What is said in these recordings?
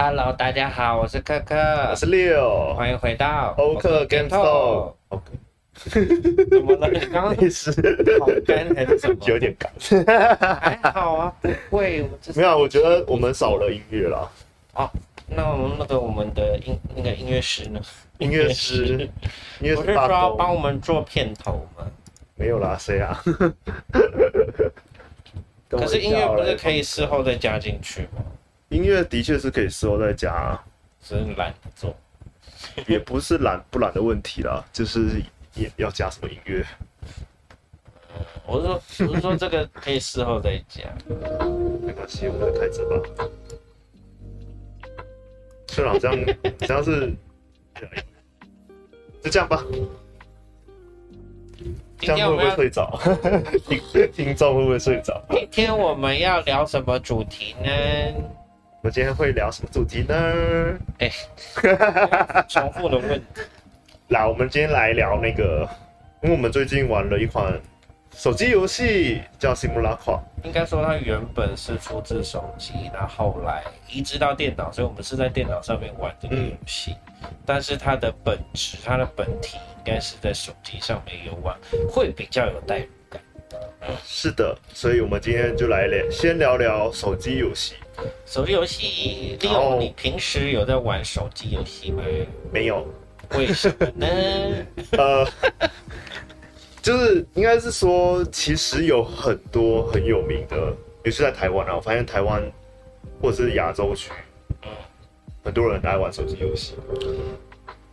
Hello，大家好，我是克克，我是六，欢迎回到欧克 Game Talk。OK，怎么了？你刚刚 没事，好干还是什么？有点干。还好啊，不会。没有，我觉得我们少了音乐了。哦，那我们那个我们的音那个音乐师呢？音乐师，音乐师不是说要帮我们做片头吗？没有啦，谁啊？可是音乐不是可以事后再加进去吗？音乐的确是可以事后再加啊，只是懒得做，也不是懒不懒的问题啦，就是也要加什么音乐。我是说，我是说这个可以事后再加，没关系，我们再开着吧。村长这样这样是，就这样吧。这样会不会睡着？听听众会不会睡着？今天我们要聊什么主题呢？我们今天会聊什么主题呢？哎、欸，重复的问题。来，我们今天来聊那个，因为我们最近玩了一款手机游戏，叫《Simulacra》。应该说它原本是出自手机，然后后来移植到电脑，所以我们是在电脑上面玩这个游戏。嗯、但是它的本质，它的本体应该是在手机上面游玩，会比较有代入感。是的，所以我们今天就来聊，先聊聊手机游戏。手机游戏，利用你平时有在玩手机游戏吗？没有，为什么呢？呃，就是应该是说，其实有很多很有名的，尤其在台湾啊，我发现台湾或者是亚洲区，很多人爱玩手机游戏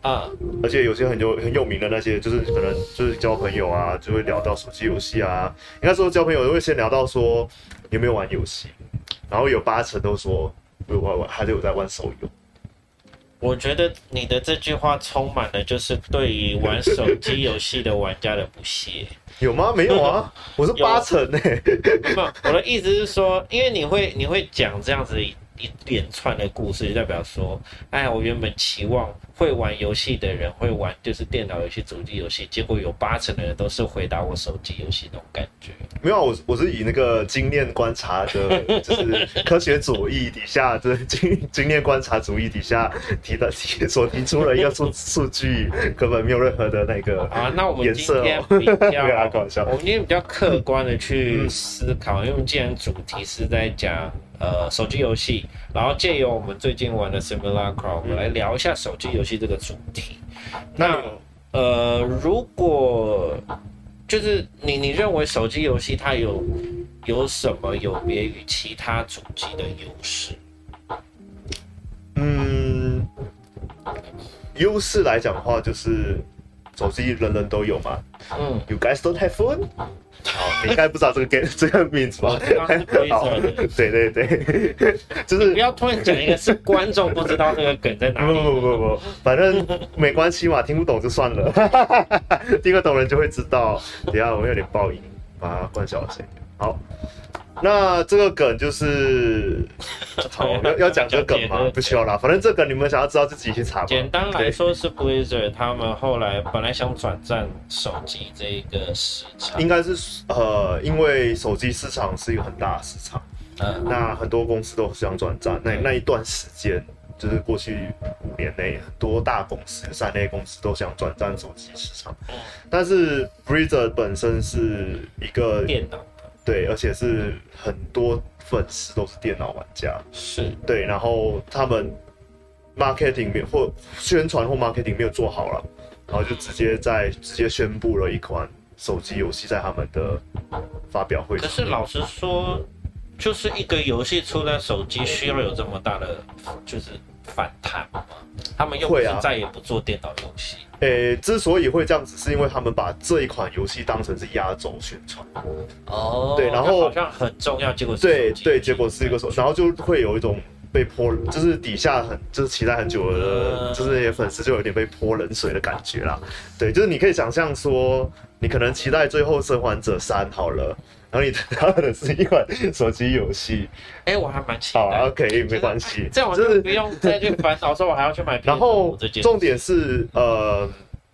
啊，而且有些很有很有名的那些，就是可能就是交朋友啊，就会聊到手机游戏啊。应该说交朋友都会先聊到说有没有玩游戏。然后有八成都说有玩玩，还是有在玩手游。我觉得你的这句话充满了就是对于玩手机游戏的玩家的不屑。有吗？没有啊，我是八成呢、欸。没有，我的意思是说，因为你会你会讲这样子一连串的故事，就代表说，哎，我原本期望。会玩游戏的人会玩，就是电脑游戏、主机游戏，结果有八成的人都是回答我手机游戏那种感觉。没有，我我是以那个经验观察的，就是科学主义底下，就是经经验观察主义底下提的提所提出了一个数数据，根本没有任何的那个啊。那我们今天比较，我们今天比较客观的去思考，因为既然主题是在讲。呃，手机游戏，然后借由我们最近玩的 Simulacra，我们来聊一下手机游戏这个主题。那呃，如果就是你你认为手机游戏它有有什么有别于其他主机的优势？嗯，优势来讲的话，就是手机人人都有嘛。嗯，You guys don't have phone? 好，你应该不知道这个 game 这个名字吧？好，对对对，就是不要突然讲一个是观众不知道这个梗在哪里。不不不不，反正没关系嘛，听不懂就算了，听得懂人就会知道。等下我们有点爆音，把它关小声。好。那这个梗就是，好，要要讲这个梗吗？不需要啦，反正这个你们想要知道自己去查。简单来说是 Blizzard 他们后来本来想转战手机这一个市场，应该是呃，因为手机市场是一个很大的市场，嗯，那很多公司都想转战。那那一段时间，就是过去五年内，很多大公司、三类公司都想转战手机市场，但是 Blizzard 本身是一个电脑。对，而且是很多粉丝都是电脑玩家，是。对，然后他们 marketing 没有或宣传或 marketing 没有做好了，然后就直接在直接宣布了一款手机游戏在他们的发表会上。可是老实说，就是一个游戏出在手机需要有这么大的就是反弹吗？他们又不是再也不做电脑游戏。诶、欸，之所以会这样子，是因为他们把这一款游戏当成是压轴宣传。哦，对，然后好像很重要，结果是对对，结果是一个手，然后就会有一种被泼，就是底下很就是期待很久的，呃、就是那些粉丝就有点被泼冷水的感觉啦。对，就是你可以想象说，你可能期待最后《生还者三》好了。然后你得到的是一款手机游戏，哎、欸，我还蛮期待。好，OK，没关系，这样我就不用再去烦恼说我还要去买。然后重点是，呃，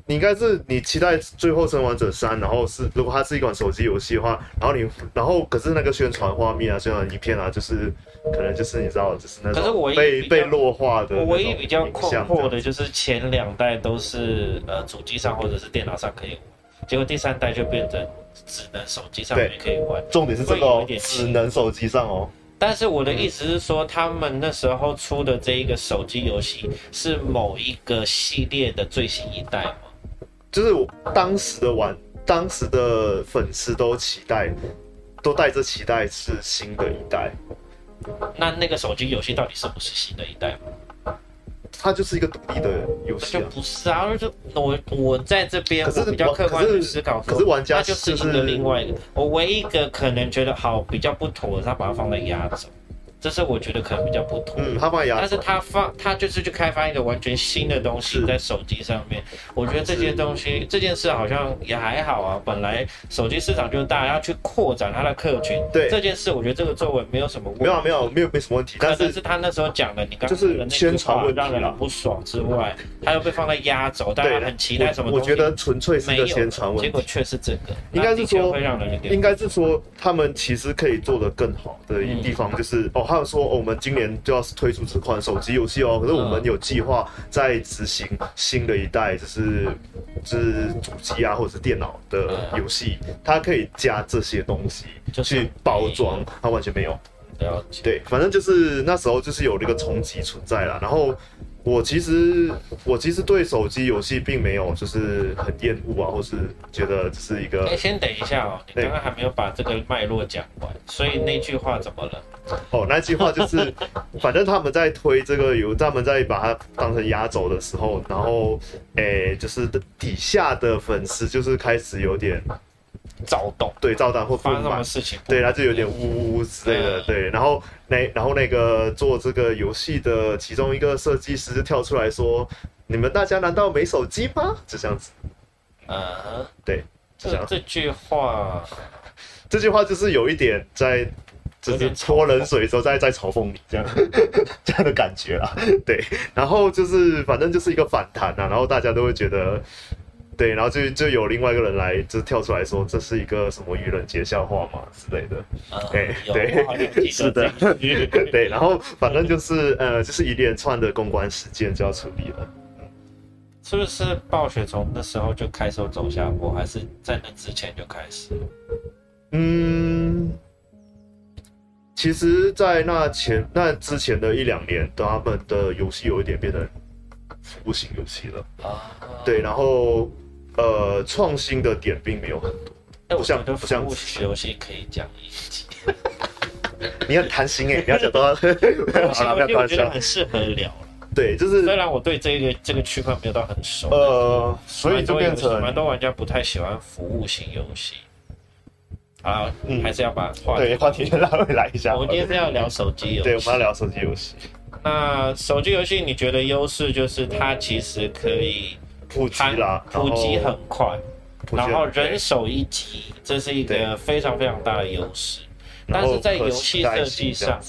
你应该是你期待《最后生还者三》，然后是如果它是一款手机游戏的话，然后你然后可是那个宣传画面啊、宣传影片啊，就是可能就是你知道，就是那种被被弱化的。我唯一比较困惑的就是前两代都是呃主机上或者是电脑上可以玩，结果第三代就变成只能手机上面可以玩。重点是这个哦，只能手机上哦。但是我的意思是说，他们那时候出的这一个手机游戏是某一个系列的最新一代吗？就是我当时的玩，当时的粉丝都期待，都带着期待是新的一代。那那个手机游戏到底是不是新的一代吗？它就是一个独立的游戏，啊，就不是啊。就我我在这边，我比较客观的思考，可是玩家就是一个另外一个。我唯一一个可能觉得好比较不妥的，他把它放在压轴。这是我觉得可能比较不同，嗯，他放牙，但是他放他就是去开发一个完全新的东西在手机上面，我觉得这些东西这件事好像也还好啊。本来手机市场就是大家要去扩展它的客群，对。这件事，我觉得这个作为没有什么问题，没有没有没有没什么问题。但是是他那时候讲的，你刚就是宣传让人不爽之外，他又被放在压轴，大家很期待什么东西？我觉得纯粹是个宣传问题，结果却是这个，应该是说会让人应该是说他们其实可以做得更好的一地方就是哦，还有说我们今今年就要推出这款手机游戏哦，可是我们有计划在执行新的一代，就是就是主机啊或者是电脑的游戏，它可以加这些东西去包装，它完全没有。对，反正就是那时候就是有那个冲击存在了，然后。我其实我其实对手机游戏并没有就是很厌恶啊，或是觉得这是一个。哎，先等一下哦，你刚刚还没有把这个脉络讲完，所以那句话怎么了？哦，那句话就是，反正他们在推这个游，他们在把它当成压轴的时候，然后诶，就是底下的粉丝就是开始有点。躁动，对，躁动或发生什么事情，对，他就有点呜呜之类的，对，然后那然后那个做这个游戏的其中一个设计师就跳出来说：“你们大家难道没手机吗？”就这样子，啊，对，这样。这句话，这句话就是有一点在，就是泼冷水的时候在在嘲讽你这样。这样的感觉啊，对，然后就是反正就是一个反弹啊，然后大家都会觉得。对，然后就就有另外一个人来，就跳出来说，这是一个什么愚人节笑话嘛之类的。对、嗯、对，是的，对。然后反正就是呃，就是一连串的公关事件就要处理了。是不是暴雪从那时候就开始走下坡，还是在那之前就开始？嗯，其实，在那前那之前的一两年，他们的游戏有一点变得服务型游戏了啊。对，然后。呃，创新的点并没有很多，不像不像游戏可以讲一集。你很贪心哎，你要讲多。好了，不要我觉得很适合聊了。对，就是虽然我对这个这个区块没有到很熟，呃，所以就变成蛮多玩家不太喜欢服务型游戏。啊，嗯，还是要把话对话题先拉回来一下。我们今天是要聊手机游戏，对，我们要聊手机游戏。那手机游戏，你觉得优势就是它其实可以。普及啦，普及很快，然后人手一机，这是一个非常非常大的优势。但是在游戏设计上，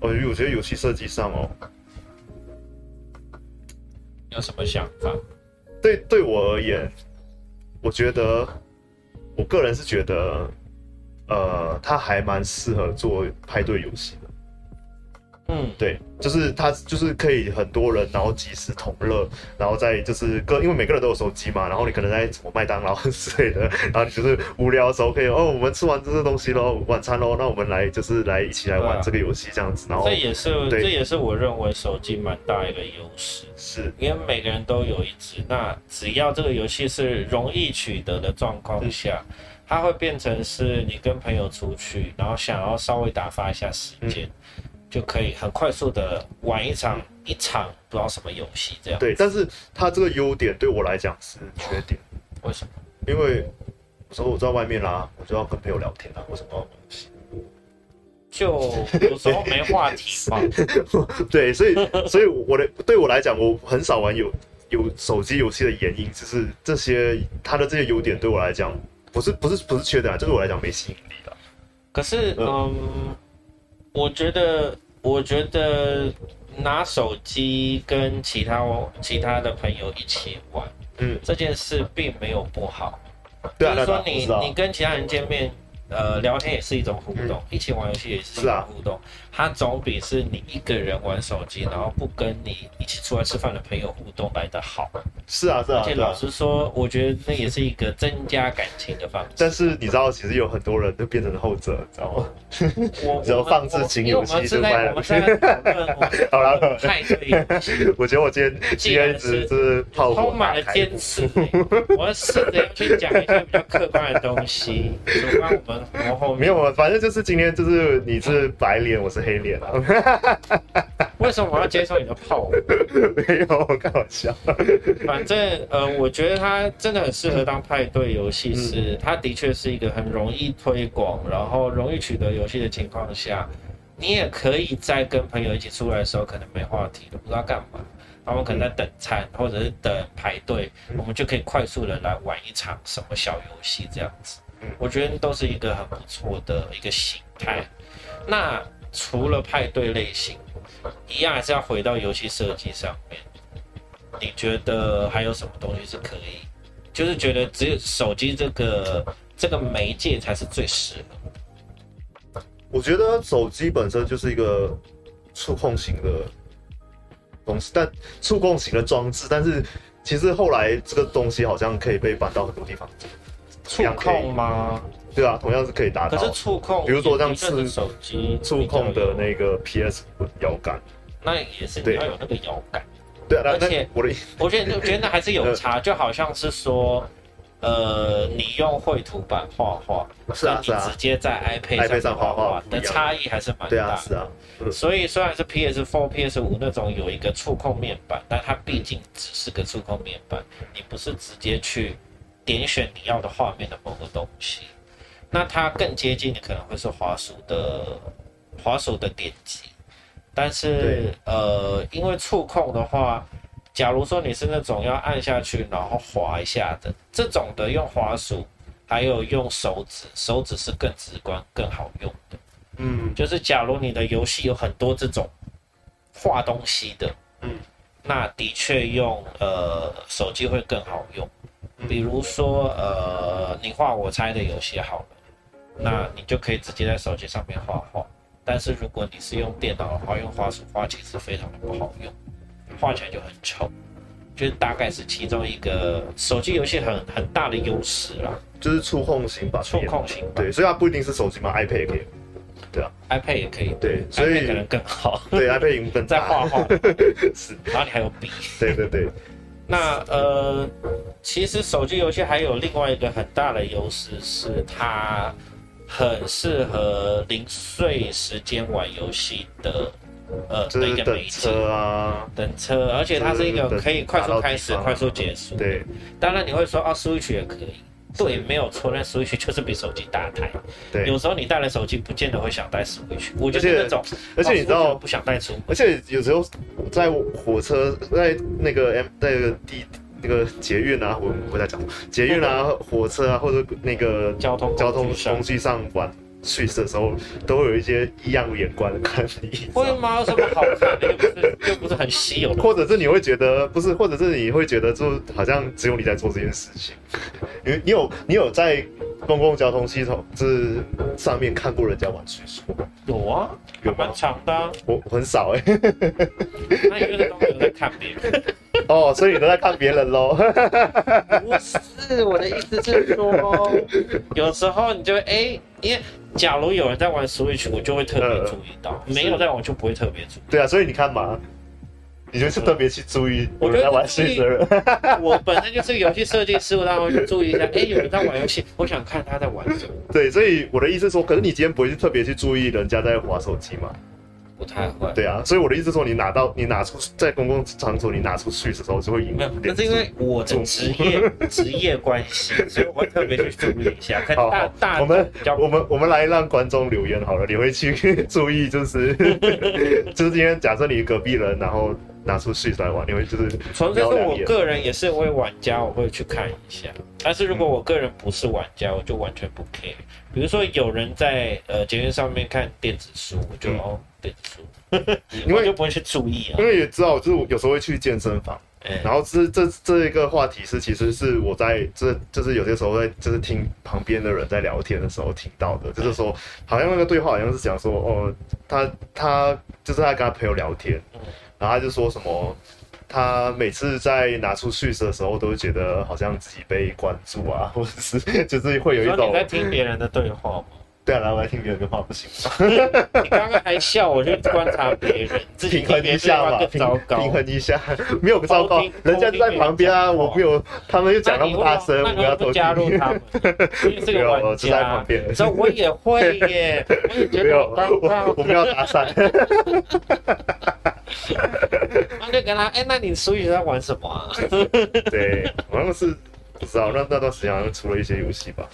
哦，我觉得游戏设计上哦，有什么想法？对，对我而言，我觉得，我个人是觉得，呃，它还蛮适合做派对游戏的。嗯，对，就是他，就是可以很多人，然后及时同乐，然后再就是各，因为每个人都有手机嘛，然后你可能在什么麦当劳 之类的，然后你就是无聊的时候可以哦，我们吃完这些东西喽，晚餐喽，那我们来就是来一起来玩这个游戏这样子，然后这也是这也是我认为手机蛮大一个优势，是。因为每个人都有一只，那只要这个游戏是容易取得的状况下，嗯、它会变成是你跟朋友出去，然后想要稍微打发一下时间。嗯就可以很快速的玩一场一场不知道什么游戏这样。对，但是它这个优点对我来讲是缺点。为什么？因为有时候我在外面啦，我就要跟朋友聊天啦，为什么要玩游戏？就有时候没话题嘛。对，所以所以我的对我来讲，我很少玩有有手机游戏的原因，就是这些它的这些优点对我来讲，不是不是不是缺点啊，就是我来讲没吸引力的。可是嗯。嗯我觉得，我觉得拿手机跟其他其他的朋友一起玩，嗯，这件事并没有不好。对啊，就是说你你跟其他人见面。呃，聊天也是一种互动，嗯、一起玩游戏也是一种互动。它、啊、总比是你一个人玩手机，然后不跟你一起出来吃饭的朋友互动来的好。是啊，是啊。而且老实说，啊、我觉得那也是一个增加感情的方式。但是你知道，其实有很多人都变成了后者，知道吗？我 只要放置情游戏就卖了。我们是在 好了，太对游戏。我觉得我今天今天是充满了坚持。我要试着要去讲一些比较客观的东西，有关我们。没有啊，反正就是今天就是你是白脸，我是黑脸啊。为什么我要接受你的炮？没有，我开玩笑。反正呃，我觉得它真的很适合当派对游戏，是它的确是一个很容易推广，然后容易取得游戏的情况下，你也可以在跟朋友一起出来的时候，可能没话题都不知道干嘛，他们可能在等餐或者是等排队，我们就可以快速的来玩一场什么小游戏这样子。我觉得都是一个很不错的一个形态。那除了派对类型，一样还是要回到游戏设计上面。你觉得还有什么东西是可以？就是觉得只有手机这个这个媒介才是最适合。我觉得手机本身就是一个触控型的东西，但触控型的装置，但是其实后来这个东西好像可以被搬到很多地方。触控吗？对啊，同样是可以达到。可是触控，比如说像是手机触控的那个 PS 摇杆，那也是你要有那个摇杆。对啊，而且我的，我觉得我觉得那还是有差，就好像是说，呃，你用绘图板画画，是啊是啊，直接在 iPad 上画画的差异还是蛮大的。对啊，是啊。所以虽然是 PS4、PS5 那种有一个触控面板，但它毕竟只是个触控面板，你不是直接去。点选你要的画面的某个东西，那它更接近的可能会是滑鼠的滑鼠的点击，但是呃，因为触控的话，假如说你是那种要按下去然后滑一下的这种的，用滑鼠还有用手指，手指是更直观、更好用的。嗯，就是假如你的游戏有很多这种画东西的，嗯，那的确用呃手机会更好用。比如说，呃，你画我猜的游戏好了，那你就可以直接在手机上面画画。但是如果你是用电脑的话，用滑鼠画其实非常的不好用，画起来就很丑。就是大概是其中一个手机游戏很很大的优势啦，就是触控型吧，触控型。对，所以它不一定是手机嘛，iPad 也可以。对啊，iPad 也可以。对，所以可能更好。对，iPad 屏幕更在画画。是，然后你还有笔。对对对。那呃，其实手机游戏还有另外一个很大的优势，是它很适合零碎时间玩游戏的，呃，的一个媒介啊，等车，而且它是一个可以快速开始、快速结束。对，当然你会说，哦，Switch 也可以。对，没有错，那 Switch 就是比手机大台。对，有时候你带了手机，不见得会想带 Switch。我就是那种，而且你知道，不想带出。而且有时候在火车，在那个 M 那个地那个捷运啊，我我在讲捷运啊，火车啊，或者那个交通交通工具上玩。去世的时候都会有一些异样眼光的看你，会吗？有什么好看的？又不是又不是很稀有的，或者是你会觉得不是，或者是你会觉得就好像只有你在做这件事情。因为你有你有在公共交通系统是上面看过人家玩叙述吗？有啊，有蛮长的、啊。我很少哎、欸。那有的都没有在看别人。哦，所以你都在看别人喽？不是，我的意思是说，有时候你就哎、欸，因为假如有人在玩 Switch，我就会特别注意到；呃、没有在玩，就不会特别注意。对啊，所以你看嘛，你就是特别去注意有人在玩 Switch 的人。我，本身就是游戏设计师，我当然会去注意一下。哎、欸，有人在玩游戏，我想看他在玩什么。对，所以我的意思是说，可是你今天不会去特别去注意人家在划手机嘛？不太会，对啊，所以我的意思是说，你拿到你拿出在公共场所你拿出去的时候，就会影响。那是因为我的职业 职业关系，所以我会特别去注意一下。好，大大我们我们我们来让观众留言好了，你会去 注意，就是就是今天假设你隔壁人，然后拿出去来玩，因为就是。纯粹是我个人也是位玩家，我会去看一下。但是如果我个人不是玩家，我就完全不 care。比如说有人在呃捷运上面看电子书，我就哦。电子书，因为就不会去注意啊。因为也知道，就是有时候会去健身房，然后这这这一个话题是，其实是我在这就是有些时候在就是听旁边的人在聊天的时候听到的，就是说好像那个对话好像是讲说哦，他他就是他跟他朋友聊天，然后他就说什么，他每次在拿出叙事的时候，都会觉得好像自己被关注啊，或者是 就是会有一种你在听别人的对话吗？对啊，来我来听别人的话不行吗？你刚刚还笑，我就观察别人，自己平衡一下嘛，平平衡一下，没有糟糕，人家就在旁边啊，我没有，他们又讲那么大声，我要偷加入他们，这个玩家在旁边，所以我也会耶，我也觉得我我们要打伞，那就跟他，哎，那你所以在玩什么啊？对，好像是不知道，那那段时间好像出了一些游戏吧。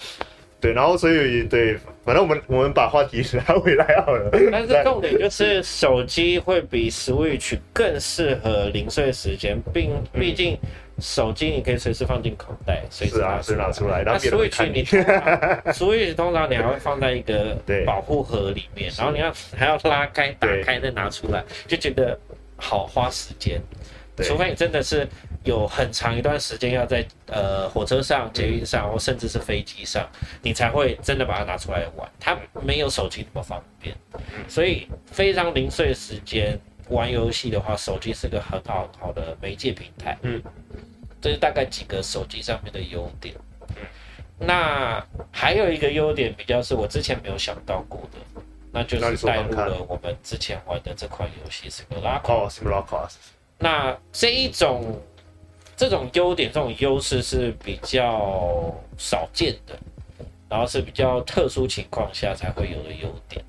对，然后所以对，反正我们我们把话题拉回来好了。但是重点就是手机会比 Switch 更适合零碎时间，并毕竟手机你可以随时放进口袋，随时拿拿出来。那 Switch 你 Switch 通常你还会放在一个 保护盒里面，然后你要还要拉开、打开再拿出来，就觉得好花时间。除非你真的是。有很长一段时间要在呃火车上、捷运上，或甚至是飞机上，你才会真的把它拿出来玩。它没有手机那么方便，所以非常零碎的时间玩游戏的话，手机是个很好很好的媒介平台。嗯，这是大概几个手机上面的优点。那还有一个优点比较是我之前没有想到过的，那就是带入了我们之前玩的这款游戏是个拉卡。那这一种。这种优点、这种优势是比较少见的，然后是比较特殊情况下才会有的优点。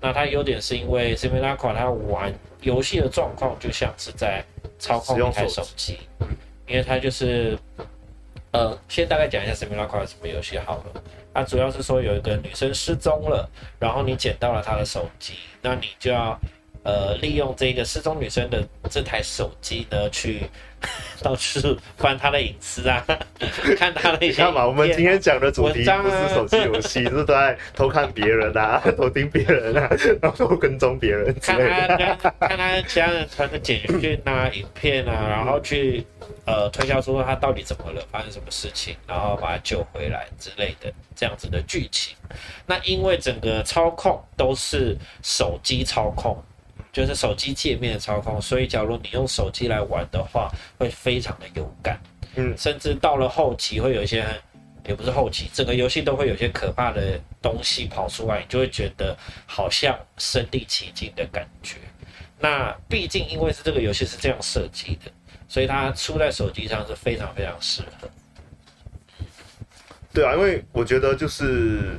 那它优点是因为 Simulacra 它玩游戏的状况就像是在操控一台手机，因为它就是呃，先大概讲一下 Simulacra 是什么游戏好了。它主要是说有一个女生失踪了，然后你捡到了她的手机，那你就要呃利用这个失踪女生的这台手机呢去。到处翻她的隐私啊，看她的一些、啊。看嘛，我们今天讲的主题不是手机游戏，是都在偷看别人啊，偷听别人啊，然后跟踪别人。看他看他家人传的简讯啊、影片啊，然后去呃推销说他到底怎么了，发生什么事情，然后把他救回来之类的这样子的剧情。那因为整个操控都是手机操控。就是手机界面的操控，所以假如你用手机来玩的话，会非常的有感。嗯，甚至到了后期会有一些，也不是后期，整个游戏都会有些可怕的东西跑出来，你就会觉得好像身临其境的感觉。那毕竟因为是这个游戏是这样设计的，所以它出在手机上是非常非常适合。对啊，因为我觉得就是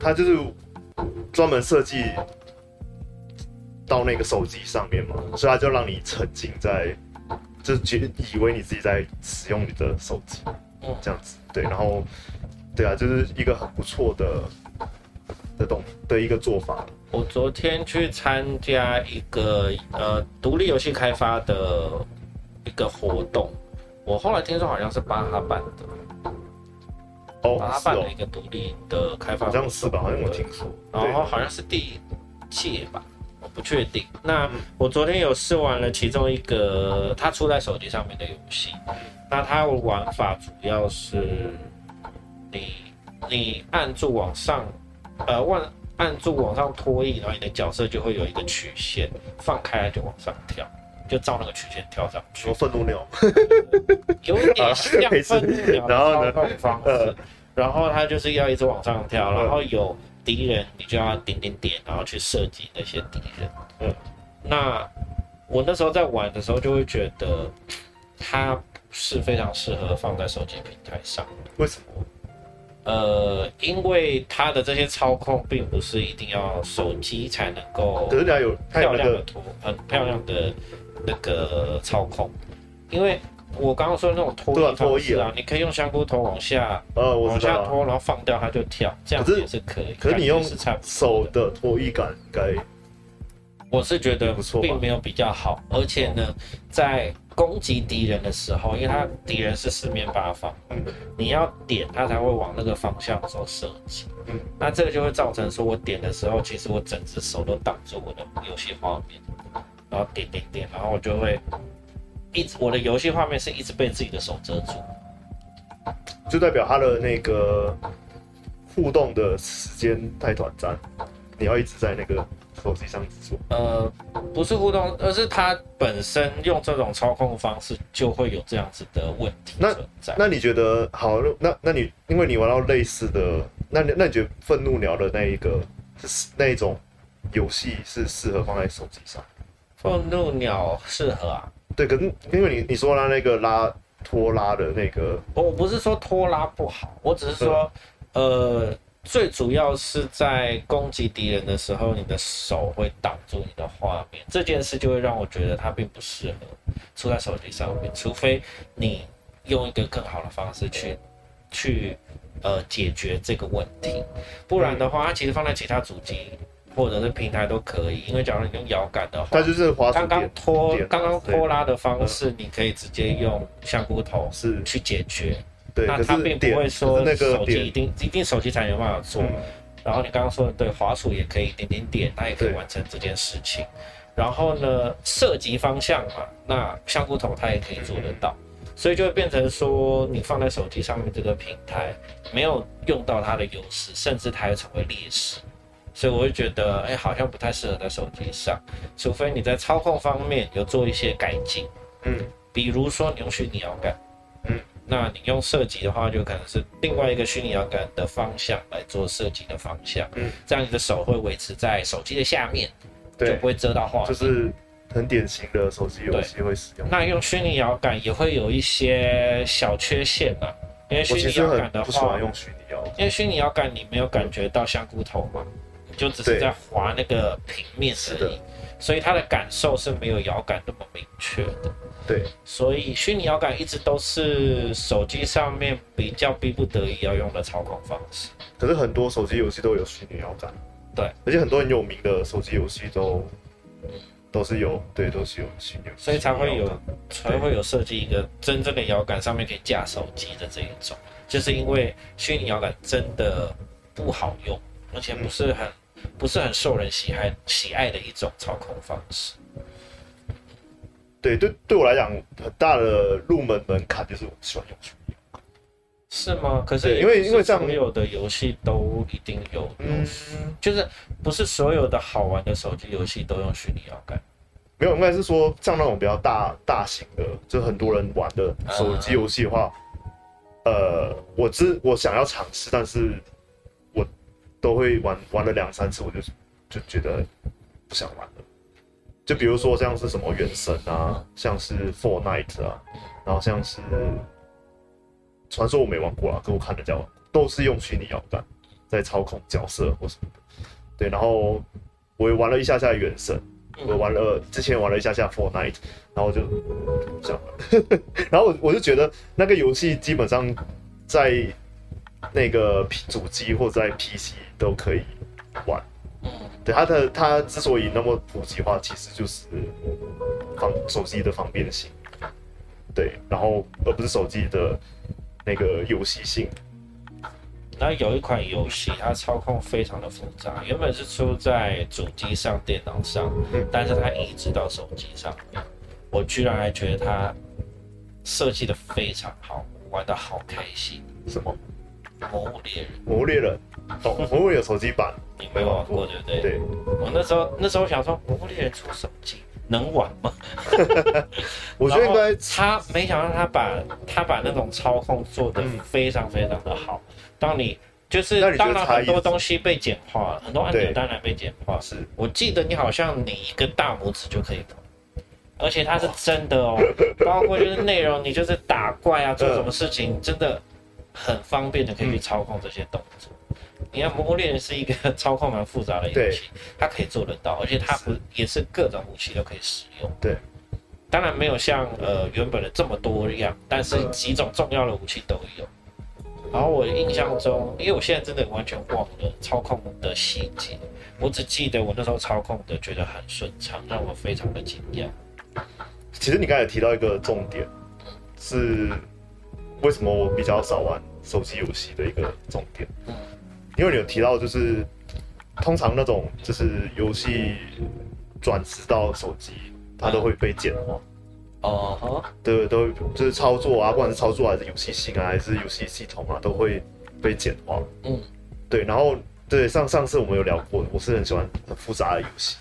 它就是专门设计。到那个手机上面嘛，所以它就让你沉浸在，就觉以为你自己在使用你的手机，嗯，这样子，对，然后，对啊，就是一个很不错的的动的一个做法。我昨天去参加一个呃独立游戏开发的一个活动，我后来听说好像是巴哈版的，哦，巴哈办的一个独立的开发，好像是吧？好像我听说，然后好像是第七届吧。不确定。那我昨天有试玩了其中一个，它出在手机上面的游戏。那它的玩法主要是你你按住往上，呃，按按住往上拖曳，然后你的角色就会有一个曲线，放开来就往上跳，就照那个曲线跳上去。愤怒鸟，有点 像愤怒鸟的操控方式。然后它就是要一直往上跳，然后有。敌人，你就要点点点，然后去射击那些敌人。嗯，那我那时候在玩的时候，就会觉得它是非常适合放在手机平台上。为什么？呃，因为它的这些操控并不是一定要手机才能够，可是你要有漂亮的图，很漂亮的那个操控，因为。我刚刚说的那种拖曳方式啊，你可以用香菇头往下，呃，往下拖，然后放掉它就跳，这样子也是可以。可是你用手的拖曳感应该，我是觉得不错并没有比较好。而且呢，在攻击敌人的时候，因为他敌人是四面八方，嗯你要点他才会往那个方向做射击。嗯，那这个就会造成说，我点的时候，其实我整只手都挡住我的游戏画面，然后点点点，然后我就会。一直我的游戏画面是一直被自己的手遮住，就代表他的那个互动的时间太短暂，你要一直在那个手机上做。呃，不是互动，而是他本身用这种操控方式就会有这样子的问题存在。那那你觉得好？那那你因为你玩到类似的，那你那你觉得愤怒鸟的那一个是那一种游戏是适合放在手机上？愤怒鸟适合啊。对，可是因为你你说他那个拉拖拉的那个，我不是说拖拉不好，我只是说，呃，最主要是在攻击敌人的时候，你的手会挡住你的画面，这件事就会让我觉得它并不适合出在手机上面，除非你用一个更好的方式去去呃解决这个问题，不然的话，它其实放在其他主机。或者是平台都可以，因为假如你用摇杆的话，它就是滑鼠刚刚拖刚刚拖拉的方式，你可以直接用香菇头是去解决。对，那它并不会说那个手机一定一定手机才有办法做。然后你刚刚说的对，滑鼠也可以点点点，它也可以完成这件事情。然后呢，涉及方向嘛，那香菇头它也可以做得到，所以就会变成说，你放在手机上面这个平台没有用到它的优势，甚至它会成为劣势。所以我会觉得，哎、欸，好像不太适合在手机上，除非你在操控方面有做一些改进，嗯，比如说你用虚拟摇杆，嗯，那你用射击的话，就可能是另外一个虚拟摇杆的方向来做射击的方向，嗯，这样你的手会维持在手机的下面，对，就不会遮到画面，就是很典型的手机游戏会使用。那用虚拟摇杆也会有一些小缺陷啊，因为虚拟摇杆的话，不喜欢用虚拟摇杆，因为虚拟摇杆你没有感觉到香菇头嘛。就只是在滑那个平面而已，所以它的感受是没有摇杆那么明确的。对，所以虚拟摇杆一直都是手机上面比较逼不得已要用的操控方式。可是很多手机游戏都有虚拟摇杆，对，而且很多很有名的手机游戏都都是有，对，都是有虚拟，所以才会有才会有设计一个真正的摇杆上面可以架手机的这一种，就是因为虚拟摇杆真的不好用，而且不是很。不是很受人喜爱喜爱的一种操控方式。对对，对我来讲，很大的入门门槛就是我喜欢用虚拟。是吗？可是因为因为所有的游戏都一定有，嗯，就是不是所有的好玩的手机游戏都用虚拟摇杆。没有，应该是说像那种比较大大型的，就很多人玩的手机游戏的话，嗯、呃，我知我想要尝试，但是。都会玩玩了两三次，我就就觉得不想玩了。就比如说像是什么原神啊，像是 Fortnite 啊，然后像是传说我没玩过啊，可我看人家玩，都是用虚拟摇杆在操控角色或什么的。对，然后我也玩了一下下原神，我玩了之前玩了一下下 Fortnite，然后就不想玩。然后我我就觉得那个游戏基本上在那个主机或者在 PC。都可以玩，嗯，对，它的它之所以那么普及化，其实就是方手机的方便性，对，然后而不是手机的那个游戏性。那有一款游戏，它操控非常的复杂，原本是出在主机上、电脑上，但是它移植到手机上面，我居然还觉得它设计的非常好，玩的好开心。什么？魔物猎人，魔物猎人，哦，魔物有手机版，你没玩过对不对？对，我那时候那时候想说，魔物猎人出手机能玩吗？我觉得应该他没想到他把他把那种操控做的非常非常的好。当你就是当然很多东西被简化了，很多按钮当然被简化。是。我记得你好像你一个大拇指就可以，而且它是真的哦，包括就是内容，你就是打怪啊，做什么事情真的。很方便的可以去操控这些动作。嗯、你看《魔物猎人》是一个 操控蛮复杂的游戏，它可以做得到，而且它不也是各种武器都可以使用。对，当然没有像呃原本的这么多样，但是几种重要的武器都有。然后我印象中，因为我现在真的完全忘了操控的细节，我只记得我那时候操控的觉得很顺畅，让我非常的惊讶。其实你刚才提到一个重点是。为什么我比较少玩手机游戏的一个重点？因为你有提到，就是通常那种就是游戏转职到手机，它都会被简化。哦、uh，huh. 对，都就是操作啊，不管是操作还是游戏性啊，还是游戏系统啊，都会被简化。嗯，对，然后对上上次我们有聊过，我是很喜欢很复杂的游戏。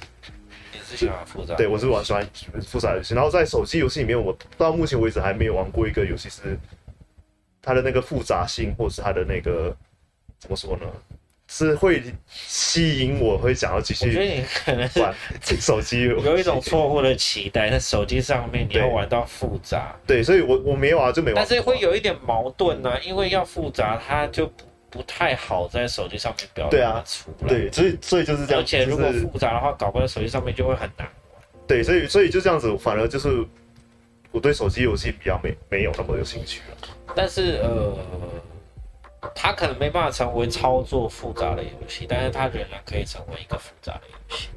你是喜欢复杂？对，我是玩喜欢复杂游戏。然后在手机游戏里面，我到目前为止还没有玩过一个游戏是它的那个复杂性，或是它的那个怎么说呢？是会吸引我，会想要继续。我觉得你可能是手机有一种错误的期待，在手机上面你要玩到复杂。对，所以我我没有啊，就没玩。但是会有一点矛盾呢、啊，因为要复杂，它就不不太好在手机上面表达出来。对所以所以就是这样。而且如果复杂的话，搞不好手机上面就会很难玩。对，所以所以就这样子，反而就是我对手机游戏比较没没有那么有兴趣了。但是呃。它可能没办法成为操作复杂的游戏，但是它仍然可以成为一个复杂的游戏。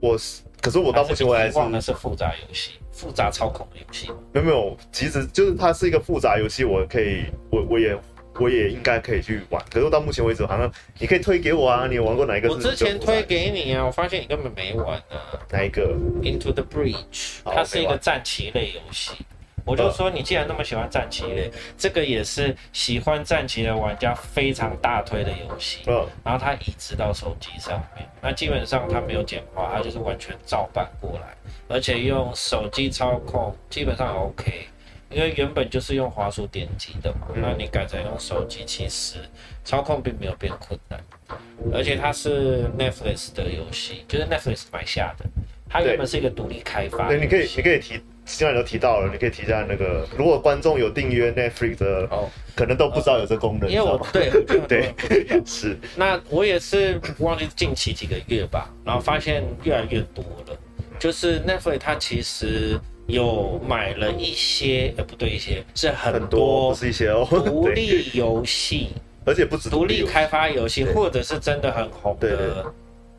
我是，可是我到目前为止忘的是复杂游戏，复杂操控的游戏。没有没有，其实就是它是一个复杂游戏，我可以，我我也我也应该可以去玩。可是到目前为止，好像你可以推给我啊，你有玩过哪一个？我之前推给你啊，我发现你根本没玩啊。哪一个？Into the Breach，它是一个战棋类游戏。我就说，你既然那么喜欢战棋类，这个也是喜欢战棋的玩家非常大推的游戏。嗯然后它移植到手机上面，那基本上它没有简化，它就是完全照搬过来，而且用手机操控基本上 OK，因为原本就是用滑鼠点击的嘛，那你改成用手机，其实操控并没有变困难。而且它是 Netflix 的游戏，就是 Netflix 买下的，它原本是一个独立开发。对，你可以，你可以提。既然都提到了，你可以提一下那个，如果观众有订阅 Netflix 的，哦，可能都不知道有这功能。因为我对 对 是，那我也是忘记近期几个月吧，然后发现越来越多了。就是 Netflix 它其实有买了一些，呃，不对，一些是很多，不是一些哦，独 立游戏，而且不止独立开发游戏，或者是真的很红的。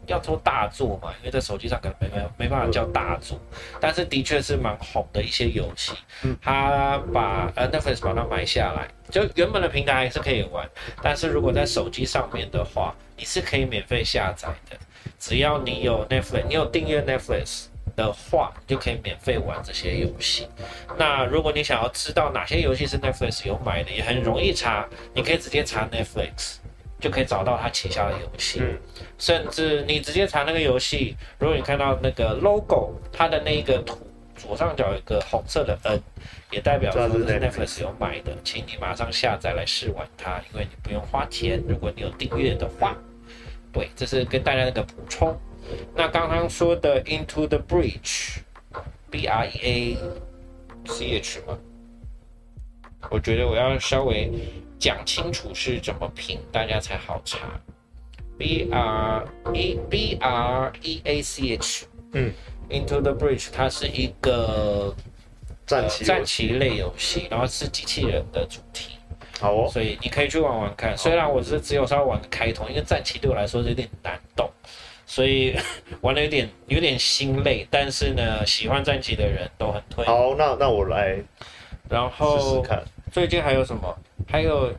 要说大作嘛，因为在手机上可能没没没办法叫大作，但是的确是蛮红的一些游戏。他把呃 Netflix 把它买下来，就原本的平台还是可以玩，但是如果在手机上面的话，你是可以免费下载的。只要你有 Netflix，你有订阅 Netflix 的话，你就可以免费玩这些游戏。那如果你想要知道哪些游戏是 Netflix 有买的，也很容易查，你可以直接查 Netflix。就可以找到它旗下的游戏，嗯、甚至你直接查那个游戏，如果你看到那个 logo，它的那个图左上角有一个红色的 N，也代表说是 Netflix 有买的，请你马上下载来试玩它，因为你不用花钱，如果你有订阅的话。对，这是跟大家那个补充。那刚刚说的 Into the Breach，B R E A C H 吗？我觉得我要稍微。讲清楚是怎么拼，大家才好查。B R E B R E A C H，嗯，Into the Breach，它是一个战棋战棋类游戏，然后是机器人的主题。好哦，所以你可以去玩玩看。虽然我是只有稍微玩个开通，因为战棋对我来说是有点难懂，所以 玩的有点有点心累。但是呢，喜欢战棋的人都很推。好，那那我来，然后试试看。最近还有什么？还有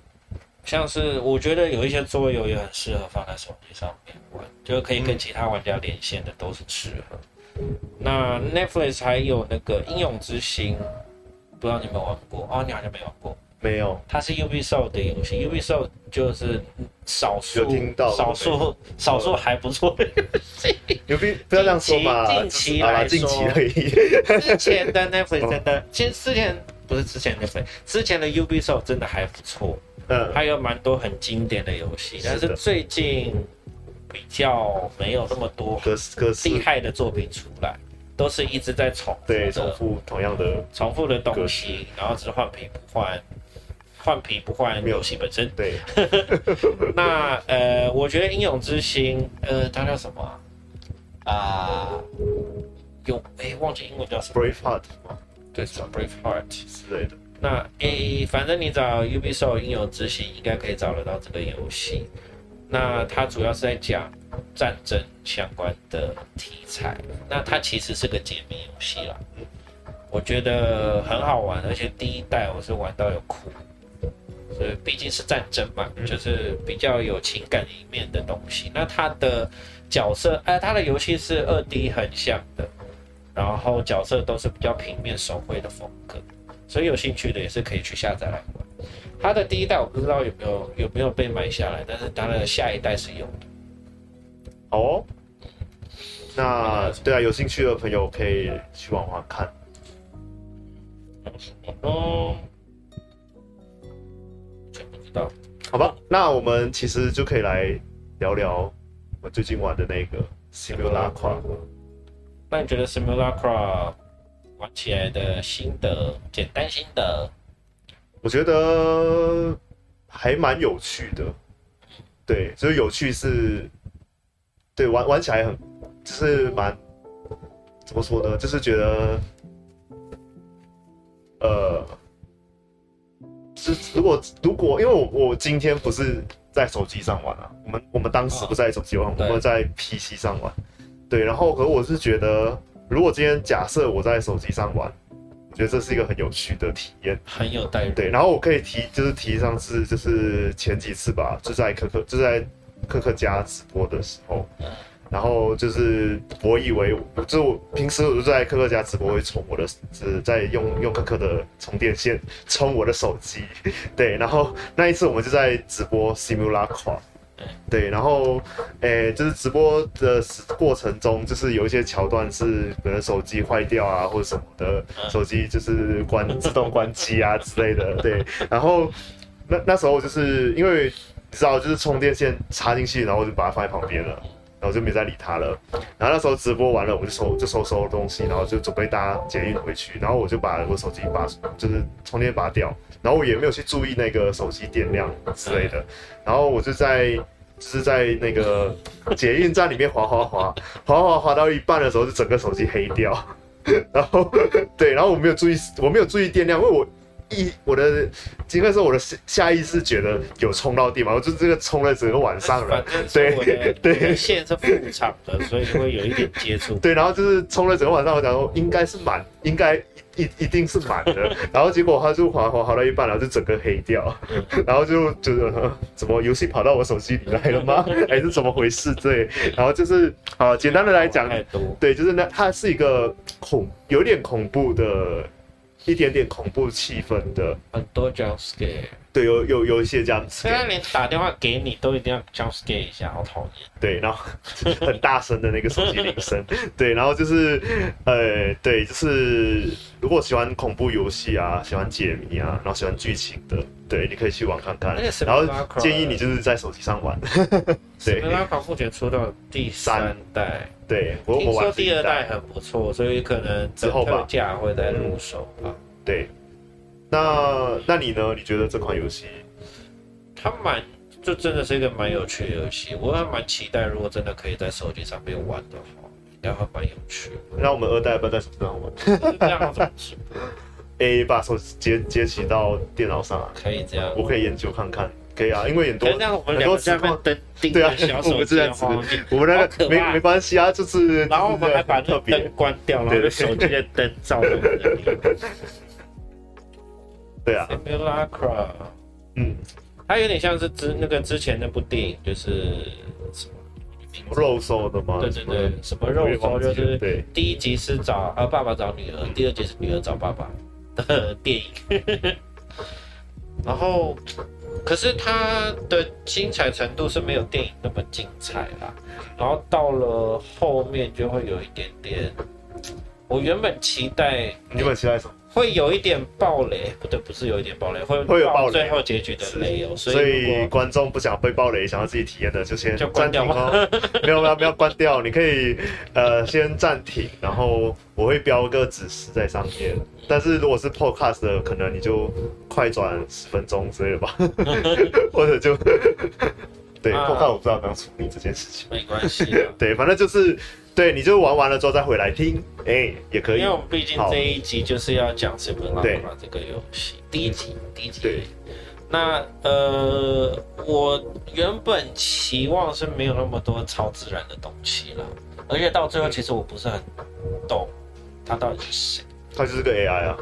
像是我觉得有一些桌游也很适合放在手机上面玩，就可以跟其他玩家连线的都是适合。那 Netflix 还有那个《英勇之心》，不知道你有没有玩过？哦，你好像没玩过。没有。它是 Ubisoft 的游戏，Ubisoft 就是少数少数少数还不错的游戏。有必不要这样说嘛？近期来说，之前的 Netflix 真的，其实之前。不是之前的飞，之前的 Ubisoft 真的还不错，嗯，还有蛮多很经典的游戏，但是最近比较没有那么多厉害的作品出来，都是一直在重复，对，重复同样的重复的东西，然后只是换皮不换，换皮不换游戏本身。对，那呃，我觉得英勇之心，呃，它叫什么啊？呃、有哎、欸，忘记英文叫什么？Braveheart 对，叫 Braveheart 之类的。那诶、欸，反正你找 Ubisoft 英勇之心，应该可以找得到这个游戏。那它主要是在讲战争相关的题材。那它其实是个解谜游戏啦，我觉得很好玩，而且第一代我是玩到有哭。所以毕竟是战争嘛，就是比较有情感一面的东西。那它的角色，哎、呃，它的游戏是二 D 横向的。然后角色都是比较平面手绘的风格，所以有兴趣的也是可以去下载来玩。它的第一代我不知道有没有有没有被买下来，但是它的下一代是有的。哦，那对啊，有兴趣的朋友可以去玩玩看。哦，好吧，那我们其实就可以来聊聊我最近玩的那个 Simulacra。那你觉得 Simulacra 玩起来的心得，简单心得？我觉得还蛮有趣的。对，就是有趣是，对，玩玩起来很，就是蛮，怎么说呢？就是觉得。呃，是如果如果因为我我今天不是在手机上玩啊，我们我们当时不在手机玩，哦、我们在 PC 上玩，对，然后可我是觉得，如果今天假设我在手机上玩，我觉得这是一个很有趣的体验，很有代入，对，然后我可以提就是提上次就是前几次吧，就在可可就在可可家直播的时候。嗯然后就是我以为，就我平时我就在科科家直播会充我的，是在用用科科的充电线充我的手机，对。然后那一次我们就在直播 Simulacra，对。然后诶，就是直播的过程中，就是有一些桥段是可能手机坏掉啊，或者什么的，手机就是关自动关机啊之类的，对。然后那那时候就是因为你知道，就是充电线插进去，然后我就把它放在旁边了。然后就没再理他了。然后那时候直播完了，我就收就收收东西，然后就准备搭捷运回去。然后我就把我手机拔，就是充电拔掉。然后我也没有去注意那个手机电量之类的。然后我就在就是在那个捷运站里面滑滑滑滑滑滑到一半的时候，就整个手机黑掉。然后对，然后我没有注意，我没有注意电量，因为我。一我的，应该是我的下意识觉得有充到电嘛，我就这个充了整个晚上了。对 对，线是副厂的，所以会有一点接触。对，然后就是充了整个晚上，我想说应该是满，应该一一定是满的。然后结果它就滑滑滑到一半，然后就整个黑掉。然后就觉得怎么游戏跑到我手机里来了吗？还是怎么回事？对，然后就是啊，简单的来讲，对，就是那它是一个恐有点恐怖的。一点点恐怖气氛的，很多 jump scare，对，有有有一些这样子，现在连打电话给你都一定要 jump scare 一下，好讨厌。对，然后 很大声的那个手机铃声，对，然后就是，呃，对，就是如果喜欢恐怖游戏啊，喜欢解谜啊，然后喜欢剧情的，对，你可以去玩看看。然后建议你就是在手机上玩。对，斯巴达目前出到第三代。对，我听说第二代很不错，所以可能之后吧价会再入手吧。嗯、对，那那你呢？你觉得这款游戏，它蛮就真的是一个蛮有趣的游戏，我还蛮期待，如果真的可以在手机上面玩的话，应该会蛮有趣。那我们二代要不要在手机上玩？A 把手机接接起到电脑上啊？可以这样，我可以研究看看。可以啊，因为很多很多下面灯对啊，我们这样子，我们那个没没关系啊，就是然后我们还把那灯关掉，然后手机的灯照着我们的脸。对啊，Simulacra，嗯，它有点像是之那个之前那部电影，就是什么？肉搜的吗？对对对，什么？肉搜就是第一集是找呃爸爸找女儿，第二集是女儿找爸爸的电影，然后。可是它的精彩程度是没有电影那么精彩啦，然后到了后面就会有一点点，我原本期待，你原本期待什么？会有一点暴雷，不对，不是有一点暴雷，会会有暴雷，最后结局的雷哦。所以观众不想被暴雷，想要自己体验的，就先暂停哦。没有没有没有关掉，你可以呃先暂停，然后我会标个指示在上面。但是如果是 podcast 的，可能你就快转十分钟之类的吧，或者就 对 podcast 我不知道怎么处理这件事情，没关系。对，反正就是。对，你就玩完了之后再回来听，哎，也可以。因为我们毕竟这一集就是要讲 Simulacra 这个游戏，第一集，第一集。对。那呃，我原本期望是没有那么多超自然的东西了，而且到最后其实我不是很懂他到底是谁。他就是个 AI 啊，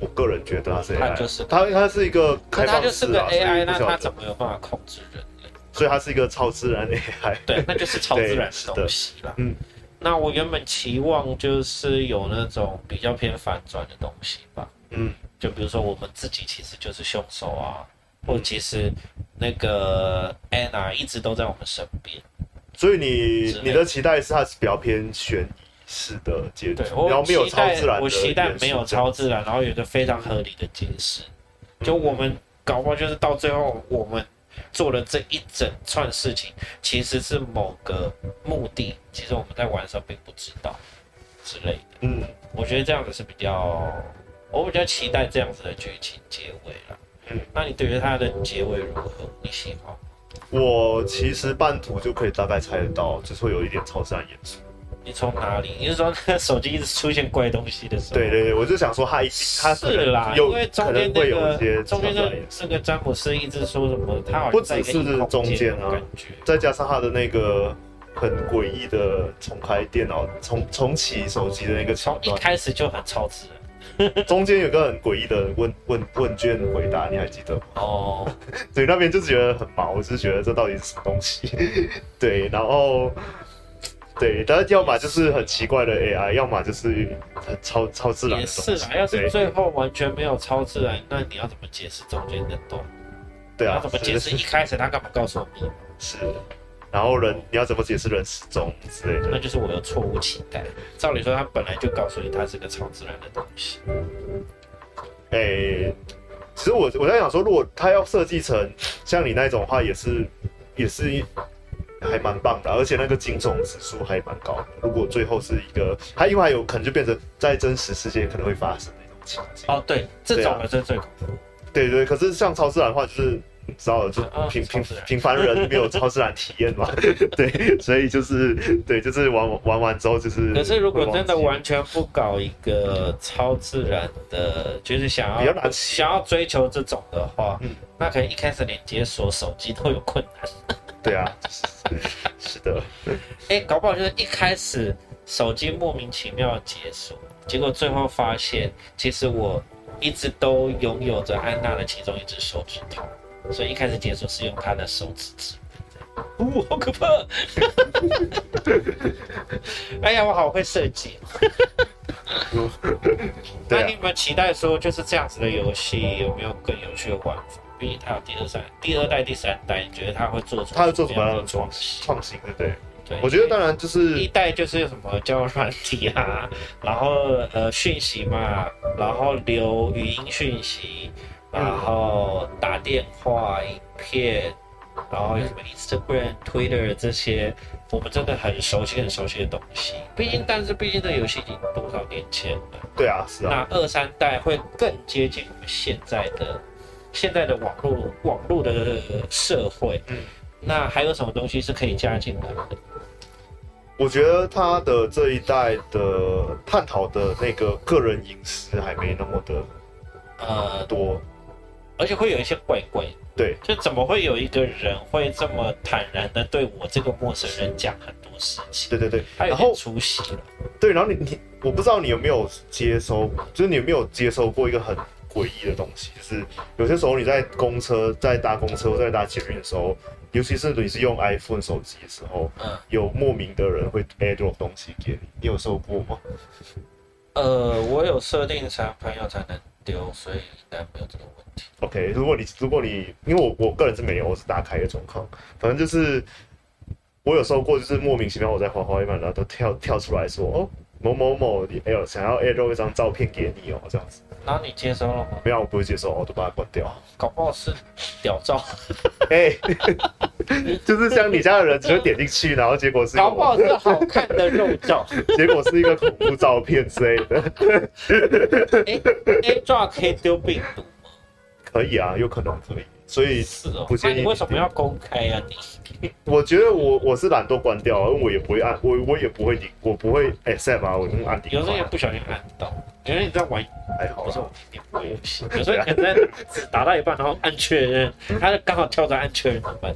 我个人觉得他是 AI。他就是他，他是一个开放式啊，他就是个 AI，那他怎么有办法控制人类？所以他是一个超自然 AI。对，那就是超自然的 东西了。嗯。那我原本期望就是有那种比较偏反转的东西吧。嗯，就比如说我们自己其实就是凶手啊，或其实那个 Anna 一直都在我们身边。所以你你的期待是它是比较偏悬疑式的结局，然后没有超自然。我期待没有超自然，然后有一个非常合理的解释。就我们搞不好就是到最后我们。做了这一整串事情，其实是某个目的，其实我们在玩的时候并不知道之类的。嗯，我觉得这样子是比较，我比较期待这样子的剧情结尾了。嗯，那你对于它的结尾如何？你喜欢？我其实半途就可以大概猜得到，就是会有一点超自然元素。你从哪里？你是说那个手机一直出现怪东西的时候？对对对，我就想说他一他是啦，因为中间那个中间那那个詹姆斯一直说什么，他好像在一个异空间啊，再加上他的那个很诡异的重开电脑重重启手机的那个桥段，一开始就很超自然。中间有个很诡异的问问问卷回答，你还记得吗？哦，对，那边就觉得很毛，我是觉得这到底是什么东西？对，然后。对，但是要么就是很奇怪的 AI，要么就是很超超自然的。也是啊，要是最后完全没有超自然，那你要怎么解释中间的洞？对啊，要怎么解释一开始他干嘛告诉我密码？是，然后人你要怎么解释人失踪之类的？那就是我的错误期待。照理说，他本来就告诉你他是个超自然的东西。诶、欸，其实我我在想说，如果他要设计成像你那种话，也是也是一。还蛮棒的，而且那个惊悚指数还蛮高的。如果最后是一个，它因为还有可能就变成在真实世界可能会发生的那种情景。哦，对，这种的是最恐怖。对对，可是像超自然的话，就是你知道，就平平平凡人没有超自然体验嘛。对，所以就是对，就是玩玩完之后就是。可是如果真的完全不搞一个超自然的，就是想要想要追求这种的话，嗯，那可能一开始连解锁手机都有困难。对啊，是的。哎、欸，搞不好就是一开始手机莫名其妙解锁，结果最后发现，其实我一直都拥有着安娜的其中一只手指头，所以一开始解锁是用她的手指指。哦，好可怕！哎呀，我好会设计。那你们期待说就是这样子的游戏有没有更有趣的玩法？毕竟它有第二代、第二代、第三代，你觉得它会做出？它会做什么样的创新？创新对不对？对，我觉得当然就是一代就是什么叫软体啊，然后呃讯息嘛，然后留语音讯息，然后打电话、影片，然后有什么 Instagram、Twitter 这些，我们真的很熟悉、很熟悉的东西。毕竟，但是毕竟这游戏已经多少年前了？对啊，是啊。那二三代会更接近我们现在的。现在的网络网络的社会，嗯，那还有什么东西是可以加进来的？我觉得他的这一代的探讨的那个个人隐私还没那么的呃多，而且会有一些怪怪。对，就怎么会有一个人会这么坦然的对我这个陌生人讲很多事情？对对对，然后出息了。对，然后你你，我不知道你有没有接收，就是你有没有接收过一个很。诡异的东西，就是有些时候你在公车、在搭公车、在搭捷运的时候，尤其是你是用 iPhone 手机的时候，嗯，有莫名的人会 AirDrop 东西给你，你有收过吗？呃，我有设定成朋友才能丢，所以应该没有这个问题。OK，如果你如果你因为我我个人是没有，我是打开的状况，反正就是我有收过，就是莫名其妙我在滑滑一半，然后都跳跳出来说哦某某某，你哎呦想要 AirDrop 一张照片给你哦，这样子。然后你接收了吗？没有，我不会接收，我都把它关掉。搞不好是屌照，哎、欸，就是像你家的人只会点进去，然后结果是搞不好是好看的肉照，结果是一个恐怖照片之类的。哎，AirDrop 可以丢病毒吗？可以啊，有可能可以。所以不建你为什么要公开啊？你？我觉得我我是懒惰关掉，因为我也不会按，我我也不会我不会 accept 啊，我用按。有时候也不小心按到。因为你在玩，还好，不是我点播游戏，有时候可能打到一半，然后按确认，他刚好跳着按确认怎么办？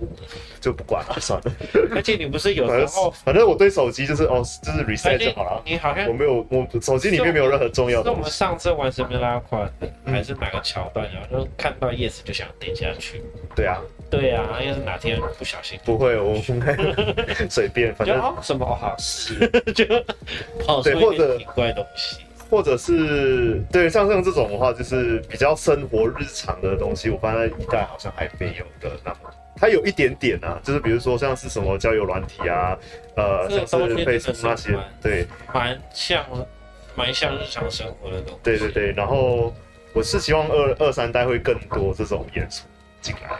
就不管了，算了。而且你不是有时候，反正我对手机就是哦，就是 reset 就好了。你好像我没有，我手机里面没有任何重要的。是我们上次玩什么拉款，还是哪个桥段，然后就看到 yes 就想点下去。对啊，对啊，要是哪天不小心，不会，我 随便，反正什么好事 就跑出一点奇怪东西。或者是对像像这种的话，就是比较生活日常的东西，我发现一代好像还没有的那么，它有一点点啊，就是比如说像是什么交友软体啊，呃，像是 Facebook 那些，对，蛮像蛮像日常生活的东西。对对对，然后我是希望二二三代会更多这种元素进来。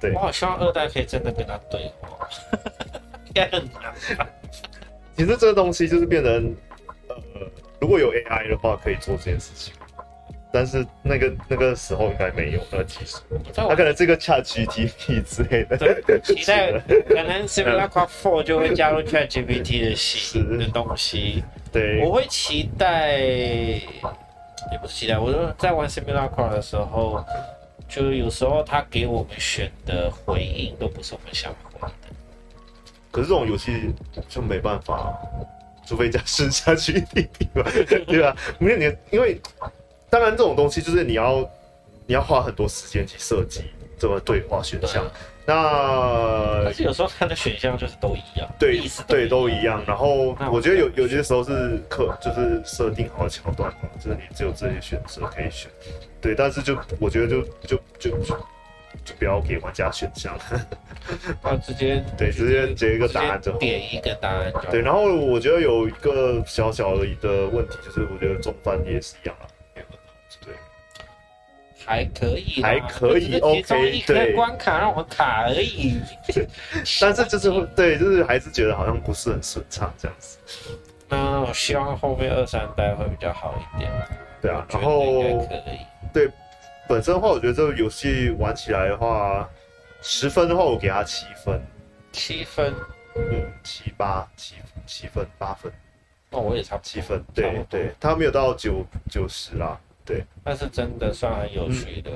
对，我好希望二代可以真的跟他对话，应该很难。其实这个东西就是变成呃。如果有 AI 的话，可以做这件事情，但是那个那个时候应该没有那个技术，它可能是个 ChatGPT 之类的。对，期待可能 Simulacra 4就会加入 ChatGPT 的新 的东西。对，我会期待，也不是期待，我说在玩 Simulacra 的时候，就有时候他给我们选的回应都不是我们想回的。可是这种游戏就没办法。除非加剩下去一点吧，对吧？因为你因为当然这种东西就是你要你要花很多时间去设计这个对话选项。那但是有时候它的选项就是都一样，对，对，都一样。然后我觉得有有些时候是可就是设定好的桥段嘛，就是你只有这些选择可以选。对，但是就我觉得就就就就。不要给玩家选项，他 直接 对直接直接一个答案就好，点一个答案。对，然后我觉得有一个小小的一个问题，就是我觉得中翻也是一样啊，对，还可以，还可以，OK，对，关卡让我卡而已，但是就是对，就是还是觉得好像不是很顺畅这样子。那我希望后面二三代会比较好一点。对啊，然后可以，对。本身的话，我觉得这个游戏玩起来的话，十分的话，我给他七分，七分，嗯，七八七七分八分，那我也差七分，对对，他没有到九九十啦，对，但是真的算很有趣的，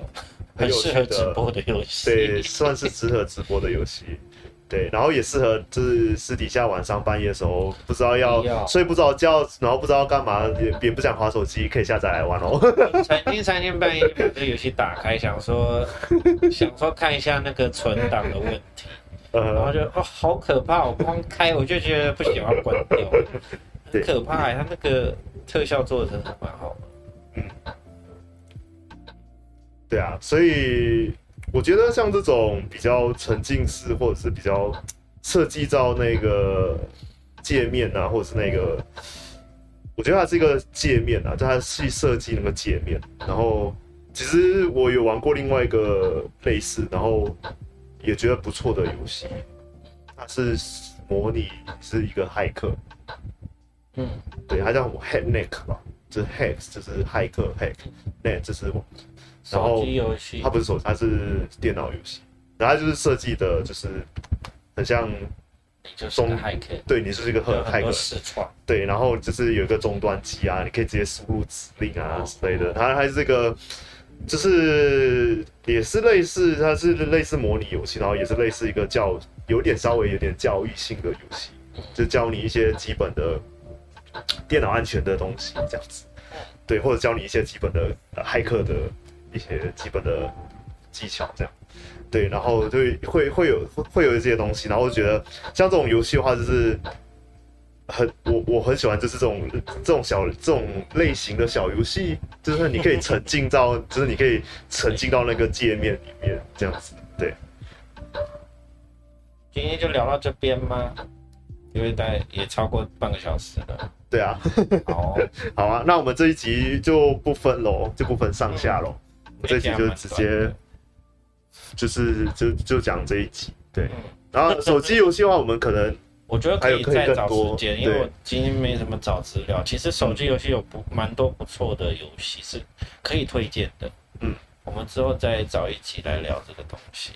很适合直播的游戏，对，算是适合直播的游戏。对，然后也适合就是私底下晚上半夜的时候，不知道要睡不着觉，然后不知道干嘛，也也不想划手机，可以下载来玩哦。曾经三更半夜把这个游戏打开，想说想说看一下那个存档的问题，然后就哦好可怕，我光开我就觉得不喜欢关掉，很可怕哎，它那个特效做的真的蛮好的。嗯，对啊，所以。我觉得像这种比较沉浸式，或者是比较设计到那个界面啊，或者是那个，我觉得它是一个界面啊，就它去设计那个界面。然后其实我有玩过另外一个类似，然后也觉得不错的游戏，它是模拟是一个骇客，嗯，对，它叫 Hacknet 吧，就是 Hack 就是骇客 Hack，Net 就是。然后它不是手机，它是电脑游戏。然后它就是设计的，就是很像中，对，你是一个很骇客，对，然后就是有一个终端机啊，你可以直接输入指令啊之类的。它还是这个，就是也是类似，它是类似模拟游戏，然后也是类似一个教，有点稍微有点教育性的游戏，就教你一些基本的电脑安全的东西，这样子。对，或者教你一些基本的骇客的。一些基本的技巧，这样，对，然后就会会有会有一些东西，然后我觉得像这种游戏的话，就是很我我很喜欢，就是这种这种小这种类型的小游戏，就是你可以沉浸到，就是你可以沉浸到那个界面里面，这样子，对。今天就聊到这边吗？因为大概也超过半个小时了。对啊，好，好啊，那我们这一集就不分喽，就不分上下喽。我这集就直接，就是就就讲这一集，对。然后手机游戏的话，我们可能我觉得可以再找时间，因为我今天没什么找资料。其实手机游戏有不蛮多不错的游戏是可以推荐的。嗯，我们之后再找一集来聊这个东西。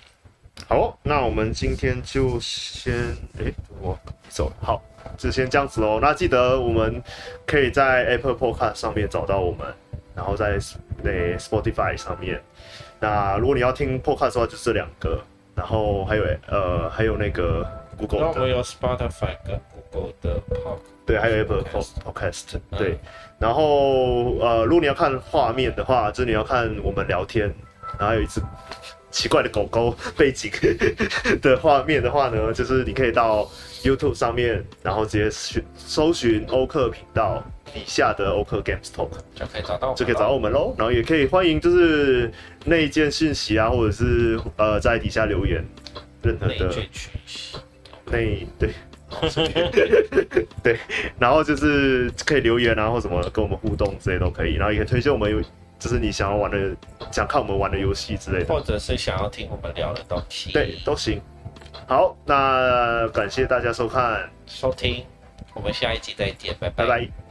好，那我们今天就先哎、欸，我走好，就先这样子喽。那记得我们可以在 Apple Podcast 上面找到我们，然后在那 Spotify 上面。那如果你要听 Podcast 的话，就这两个。然后还有呃，还有那个 Google 我们有 Spotify 跟 Google 的 Podcast。对，还有 Apple Podcast。对。然后呃，如果你要看画面的话，就是你要看我们聊天，然后还有一只奇怪的狗狗背景的画面的话呢，就是你可以到 YouTube 上面，然后直接寻搜寻欧克频道底下的欧克 Games Talk 就可以找到，就可以找到我们喽。然后也可以欢迎就是内建讯息啊，或者是呃在底下留言，任何的内对。对，然后就是可以留言啊，或什么跟我们互动之类都可以。然后也可以推荐我们有，就是你想要玩的、想看我们玩的游戏之类的，或者是想要听我们聊的东西，对，都行。好，那感谢大家收看、收听，我们下一集再见，拜拜。拜拜。